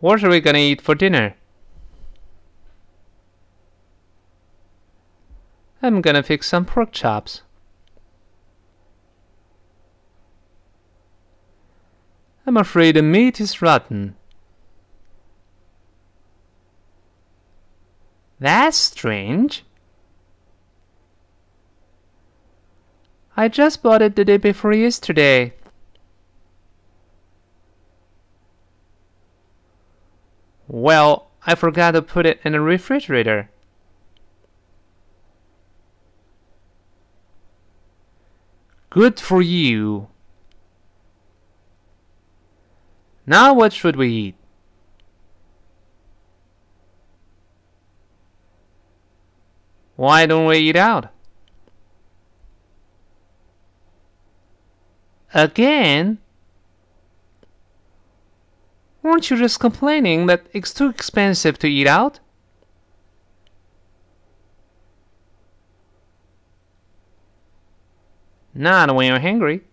What are we gonna eat for dinner? I'm gonna fix some pork chops. I'm afraid the meat is rotten. That's strange. I just bought it the day before yesterday. Well, I forgot to put it in the refrigerator. Good for you. Now what should we eat? Why don't we eat out? Again? Weren't you just complaining that it's too expensive to eat out? Not when you're hungry.